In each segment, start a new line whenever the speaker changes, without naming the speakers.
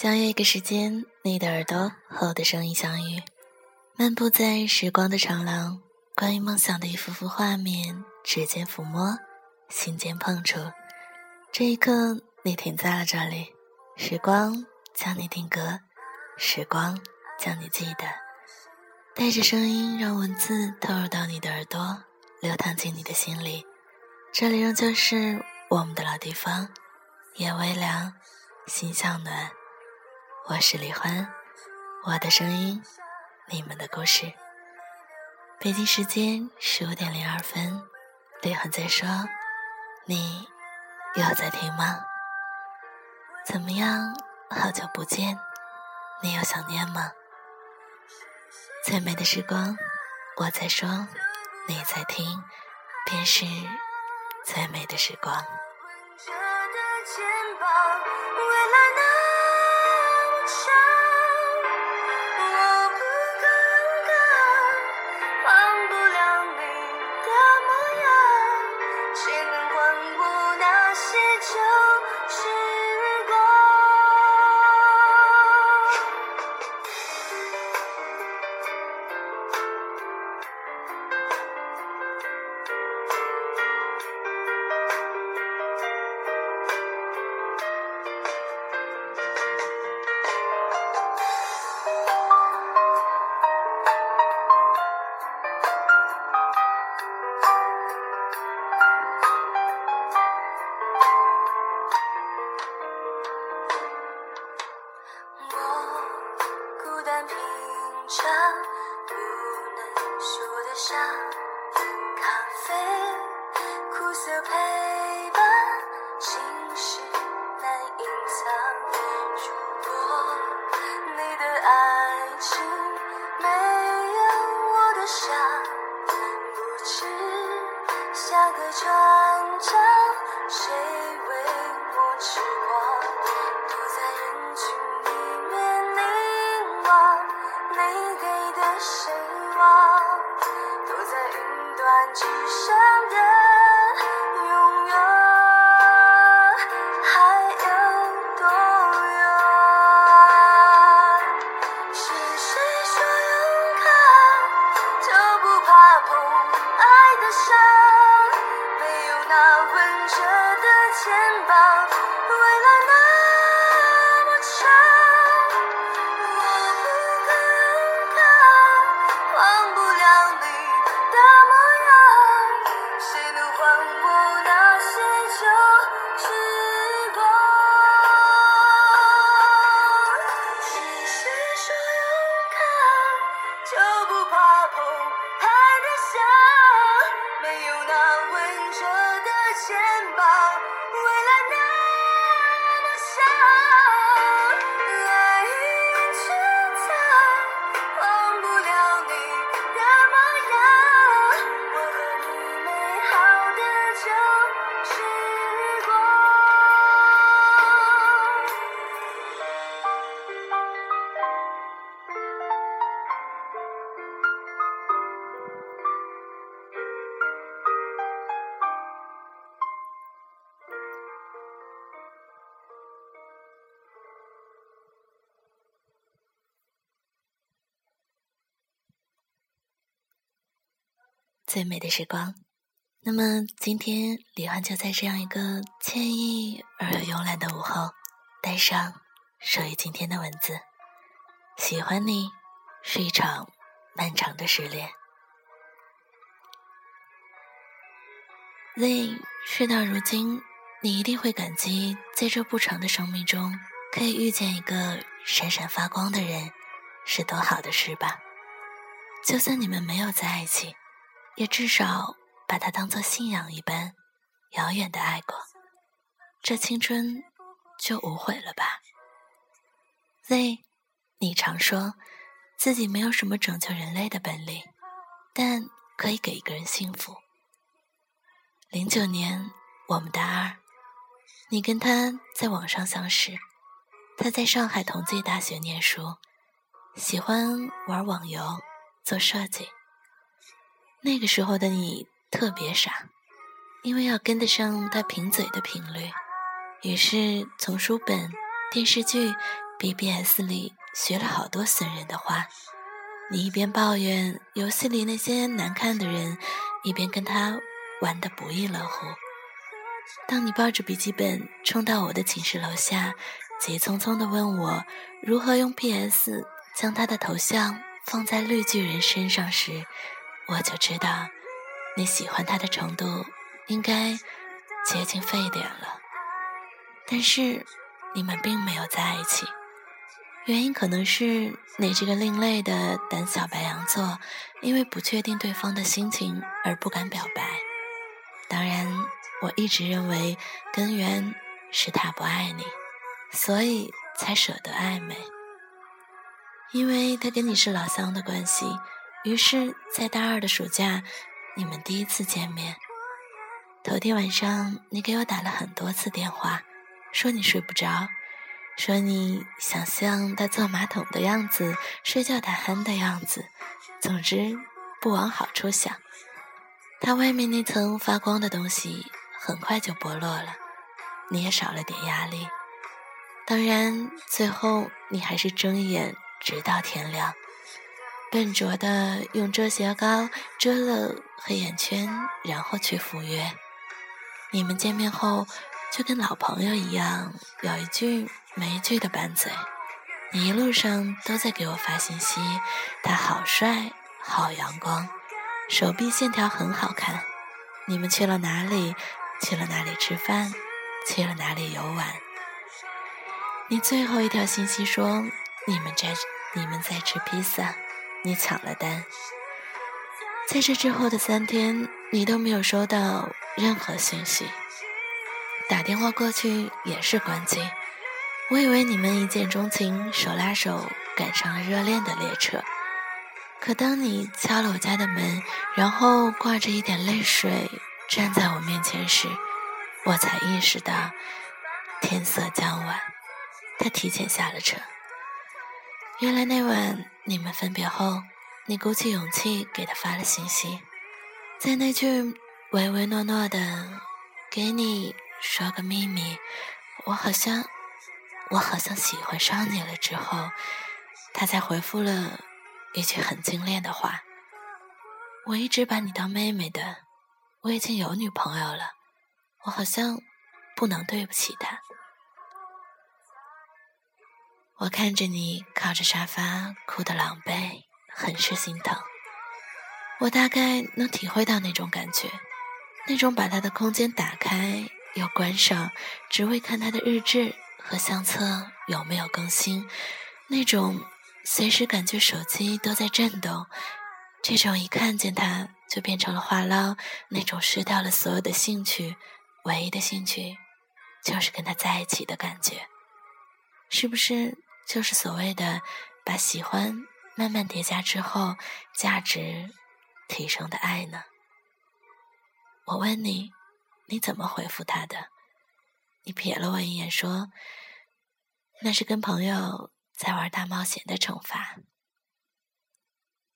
相约一个时间，你的耳朵和我的声音相遇，漫步在时光的长廊，关于梦想的一幅幅画面，指尖抚摸，心间碰触。这一刻，你停在了这里，时光将你定格，时光将你记得，带着声音，让文字透入到你的耳朵，流淌进你的心里。这里仍旧是我们的老地方，夜微凉，心向暖。我是李欢，我的声音，你们的故事。北京时间十五点零二分，李欢在说，你有在听吗？怎么样？好久不见，你有想念吗？最美的时光，我在说，你在听，便是最美的时光。see. 长最美的时光。那么今天李欢就在这样一个惬意而又慵懒的午后，带上属于今天的文字。喜欢你是一场漫长的失恋。Z，事到如今，你一定会感激在这不长的生命中，可以遇见一个闪闪发光的人，是多好的事吧？就算你们没有在一起。也至少把他当做信仰一般，遥远的爱过，这青春就无悔了吧？Z，你常说自己没有什么拯救人类的本领，但可以给一个人幸福。零九年，我们大二，你跟他在网上相识，他在上海同济大学念书，喜欢玩网游，做设计。那个时候的你特别傻，因为要跟得上他贫嘴的频率，于是从书本、电视剧 BBS 里学了好多损人的话。你一边抱怨游戏里那些难看的人，一边跟他玩得不亦乐乎。当你抱着笔记本冲到我的寝室楼下，急匆匆地问我如何用 PS 将他的头像放在绿巨人身上时，我就知道你喜欢他的程度应该接近沸点了。但是你们并没有在一起。原因可能是你这个另类的胆小白羊座，因为不确定对方的心情而不敢表白。当然，我一直认为根源是他不爱你，所以才舍得暧昧。因为他跟你是老乡的关系，于是，在大二的暑假，你们第一次见面。头天晚上，你给我打了很多次电话，说你睡不着。说你想象他坐马桶的样子，睡觉打鼾的样子，总之不往好处想。他外面那层发光的东西很快就剥落了，你也少了点压力。当然，最后你还是睁眼直到天亮，笨拙的用遮瑕膏遮了黑眼圈，然后去赴约。你们见面后就跟老朋友一样，有一句。没一句的拌嘴，你一路上都在给我发信息。他好帅，好阳光，手臂线条很好看。你们去了哪里？去了哪里吃饭？去了哪里游玩？你最后一条信息说你们在你们在吃披萨，你抢了单。在这之后的三天，你都没有收到任何信息，打电话过去也是关机。我以为你们一见钟情，手拉手赶上了热恋的列车。可当你敲了我家的门，然后挂着一点泪水站在我面前时，我才意识到天色将晚，他提前下了车。原来那晚你们分别后，你鼓起勇气给他发了信息，在那句唯唯诺诺的“给你说个秘密”，我好像。我好像喜欢上你了之后，他才回复了一句很精炼的话：“我一直把你当妹妹的，我已经有女朋友了，我好像不能对不起她。”我看着你靠着沙发哭得狼狈，很是心疼。我大概能体会到那种感觉，那种把他的空间打开又关上，只为看他的日志。和相册有没有更新？那种随时感觉手机都在震动，这种一看见他就变成了话唠，那种失掉了所有的兴趣，唯一的兴趣就是跟他在一起的感觉，是不是就是所谓的把喜欢慢慢叠加之后价值提升的爱呢？我问你，你怎么回复他的？你瞥了我一眼，说：“那是跟朋友在玩大冒险的惩罚。”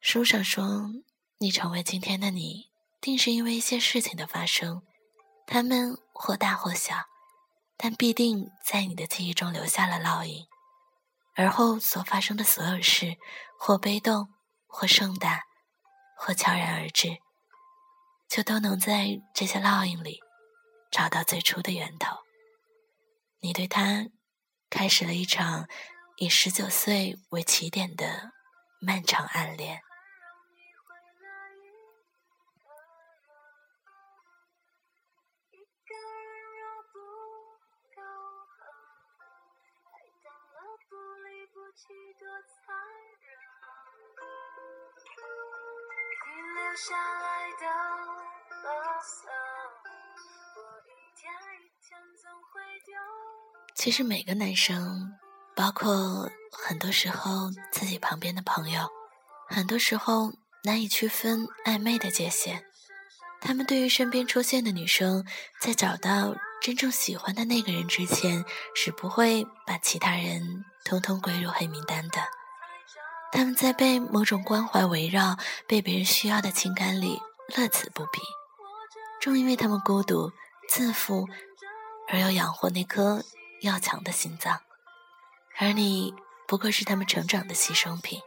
书上说，你成为今天的你，定是因为一些事情的发生，他们或大或小，但必定在你的记忆中留下了烙印。而后所发生的所有事，或悲动，或盛大，或悄然而至，就都能在这些烙印里找到最初的源头。你对他开始了一场以十九岁为起点的漫长暗恋。下来的其实每个男生，包括很多时候自己旁边的朋友，很多时候难以区分暧昧的界限。他们对于身边出现的女生，在找到真正喜欢的那个人之前，是不会把其他人通通归入黑名单的。他们在被某种关怀围绕、被别人需要的情感里乐此不疲。正因为他们孤独、自负，而又养活那颗。要强的心脏，而你不过是他们成长的牺牲品。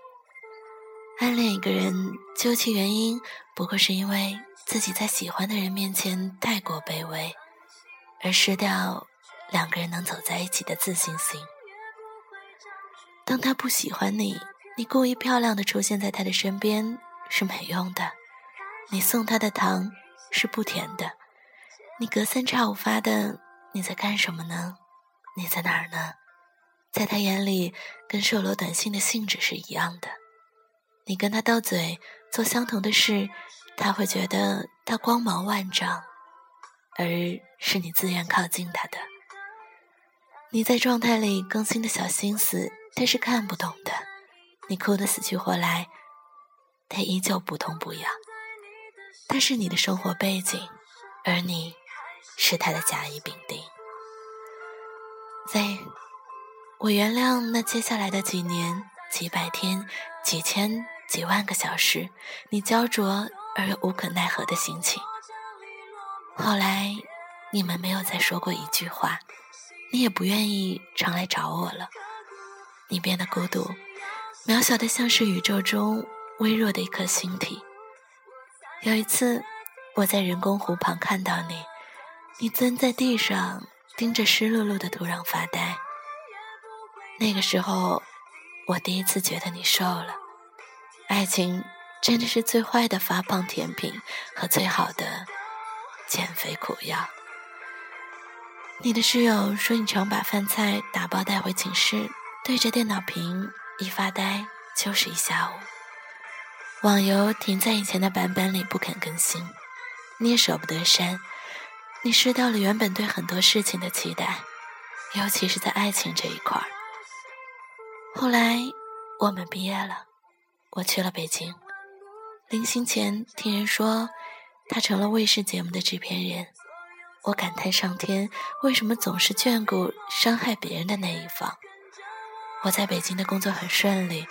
暗恋一个人，究其原因，不过是因为自己在喜欢的人面前太过卑微，而失掉两个人能走在一起的自信心。当他不喜欢你，你故意漂亮的出现在他的身边是没用的，你送他的糖是不甜的，你隔三差五发的你在干什么呢？你在哪儿呢？在他眼里，跟售楼短信的性质是一样的。你跟他斗嘴，做相同的事，他会觉得他光芒万丈，而是你自愿靠近他的。你在状态里更新的小心思。他是看不懂的，你哭得死去活来，他依旧不痛不痒。他是你的生活背景，而你是他的甲乙丙丁。Z，我原谅那接下来的几年、几百天、几千、几万个小时，你焦灼而又无可奈何的心情。后来，你们没有再说过一句话，你也不愿意常来找我了。你变得孤独，渺小的像是宇宙中微弱的一颗星体。有一次，我在人工湖旁看到你，你蹲在地上盯着湿漉漉的土壤发呆。那个时候，我第一次觉得你瘦了。爱情真的是最坏的发胖甜品和最好的减肥苦药。你的室友说你常把饭菜打包带回寝室。对着电脑屏一发呆就是一下午，网游停在以前的版本里不肯更新，你也舍不得删，你失掉了原本对很多事情的期待，尤其是在爱情这一块儿。后来我们毕业了，我去了北京，临行前听人说他成了卫视节目的制片人，我感叹上天为什么总是眷顾伤害别人的那一方。我在北京的工作很顺利，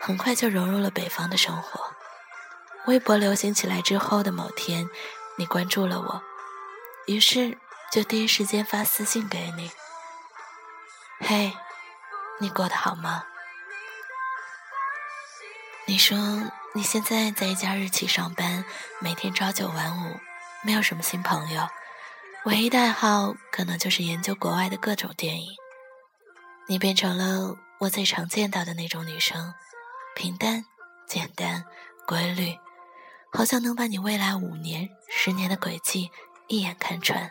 很快就融入了北方的生活。微博流行起来之后的某天，你关注了我，于是就第一时间发私信给你：“嘿，你过得好吗？”你说你现在在一家日企上班，每天朝九晚五，没有什么新朋友，唯一的爱好可能就是研究国外的各种电影。你变成了。我最常见到的那种女生，平淡、简单、规律，好像能把你未来五年、十年的轨迹一眼看穿。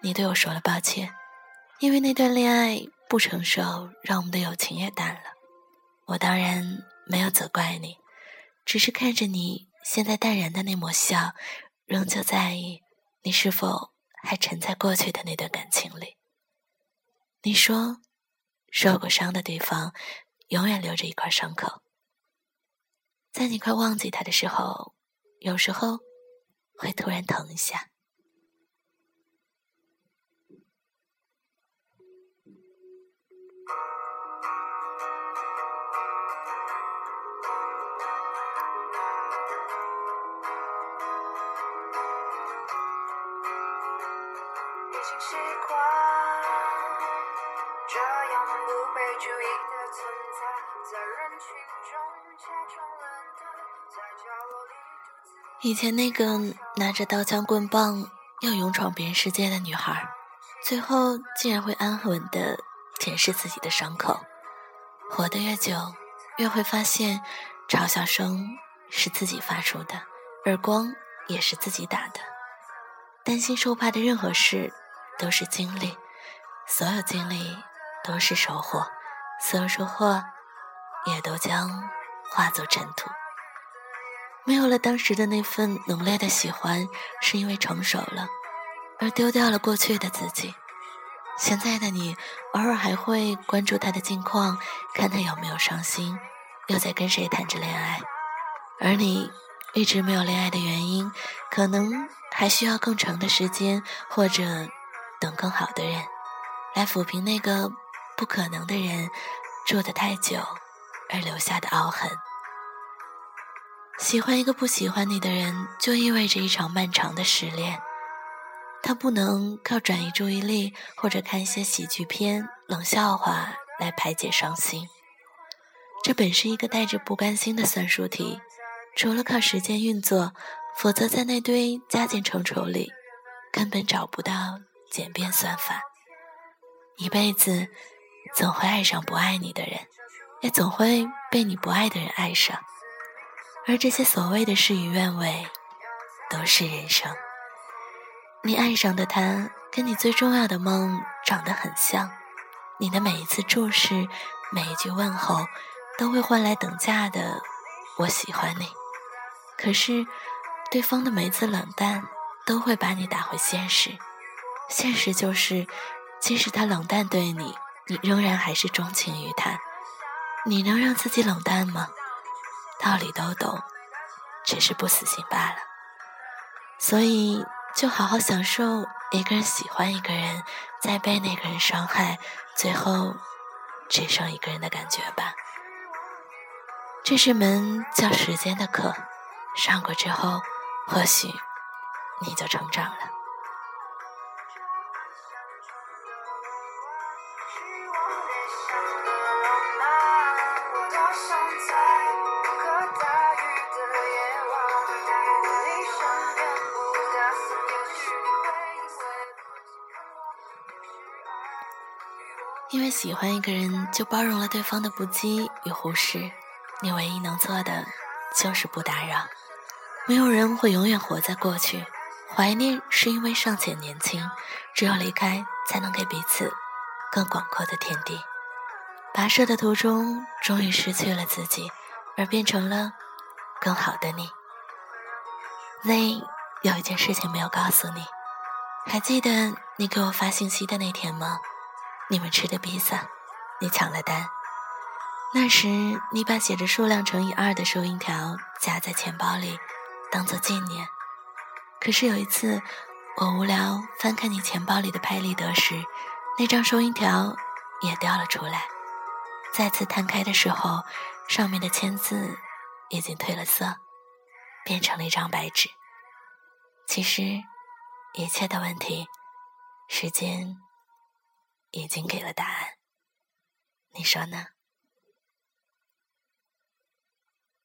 你对我说了抱歉，因为那段恋爱不成熟，让我们的友情也淡了。我当然没有责怪你，只是看着你现在淡然的那抹笑，仍旧在意你是否还沉在过去的那段感情里。你说。受过伤的地方，永远留着一块伤口。在你快忘记他的时候，有时候会突然疼一下。以前那个拿着刀枪棍棒要勇闯别人世界的女孩，最后竟然会安稳的舔舐自己的伤口。活得越久，越会发现，嘲笑声是自己发出的，耳光也是自己打的。担心受怕的任何事，都是经历；所有经历都是收获，所有收获也都将化作尘土。没有了当时的那份浓烈的喜欢，是因为成熟了，而丢掉了过去的自己。现在的你，偶尔还会关注他的近况，看他有没有伤心，又在跟谁谈着恋爱。而你一直没有恋爱的原因，可能还需要更长的时间，或者等更好的人，来抚平那个不可能的人住得太久而留下的凹痕。喜欢一个不喜欢你的人，就意味着一场漫长的失恋。他不能靠转移注意力或者看一些喜剧片、冷笑话来排解伤心。这本是一个带着不甘心的算术题，除了靠时间运作，否则在那堆加减乘除里，根本找不到简便算法。一辈子总会爱上不爱你的人，也总会被你不爱的人爱上，而这些所谓的事与愿违，都是人生。你爱上的他，跟你最重要的梦长得很像，你的每一次注视，每一句问候，都会换来等价的“我喜欢你”。可是，对方的每一次冷淡，都会把你打回现实。现实就是。即使他冷淡对你，你仍然还是钟情于他。你能让自己冷淡吗？道理都懂，只是不死心罢了。所以，就好好享受一个人喜欢一个人，再被那个人伤害，最后只剩一个人的感觉吧。这是门叫时间的课，上过之后，或许你就成长了。因为喜欢一个人，就包容了对方的不羁与忽视。你唯一能做的就是不打扰。没有人会永远活在过去，怀念是因为尚且年轻，只有离开，才能给彼此更广阔的天地。跋涉的途中，终于失去了自己，而变成了更好的你。Z，有一件事情没有告诉你，还记得你给我发信息的那天吗？你们吃的披萨，你抢了单。那时你把写着数量乘以二的收银条夹在钱包里，当做纪念。可是有一次，我无聊翻看你钱包里的拍立得时，那张收银条也掉了出来。再次摊开的时候，上面的签字已经褪了色，变成了一张白纸。其实，一切的问题，时间。已经给了答案，你说呢？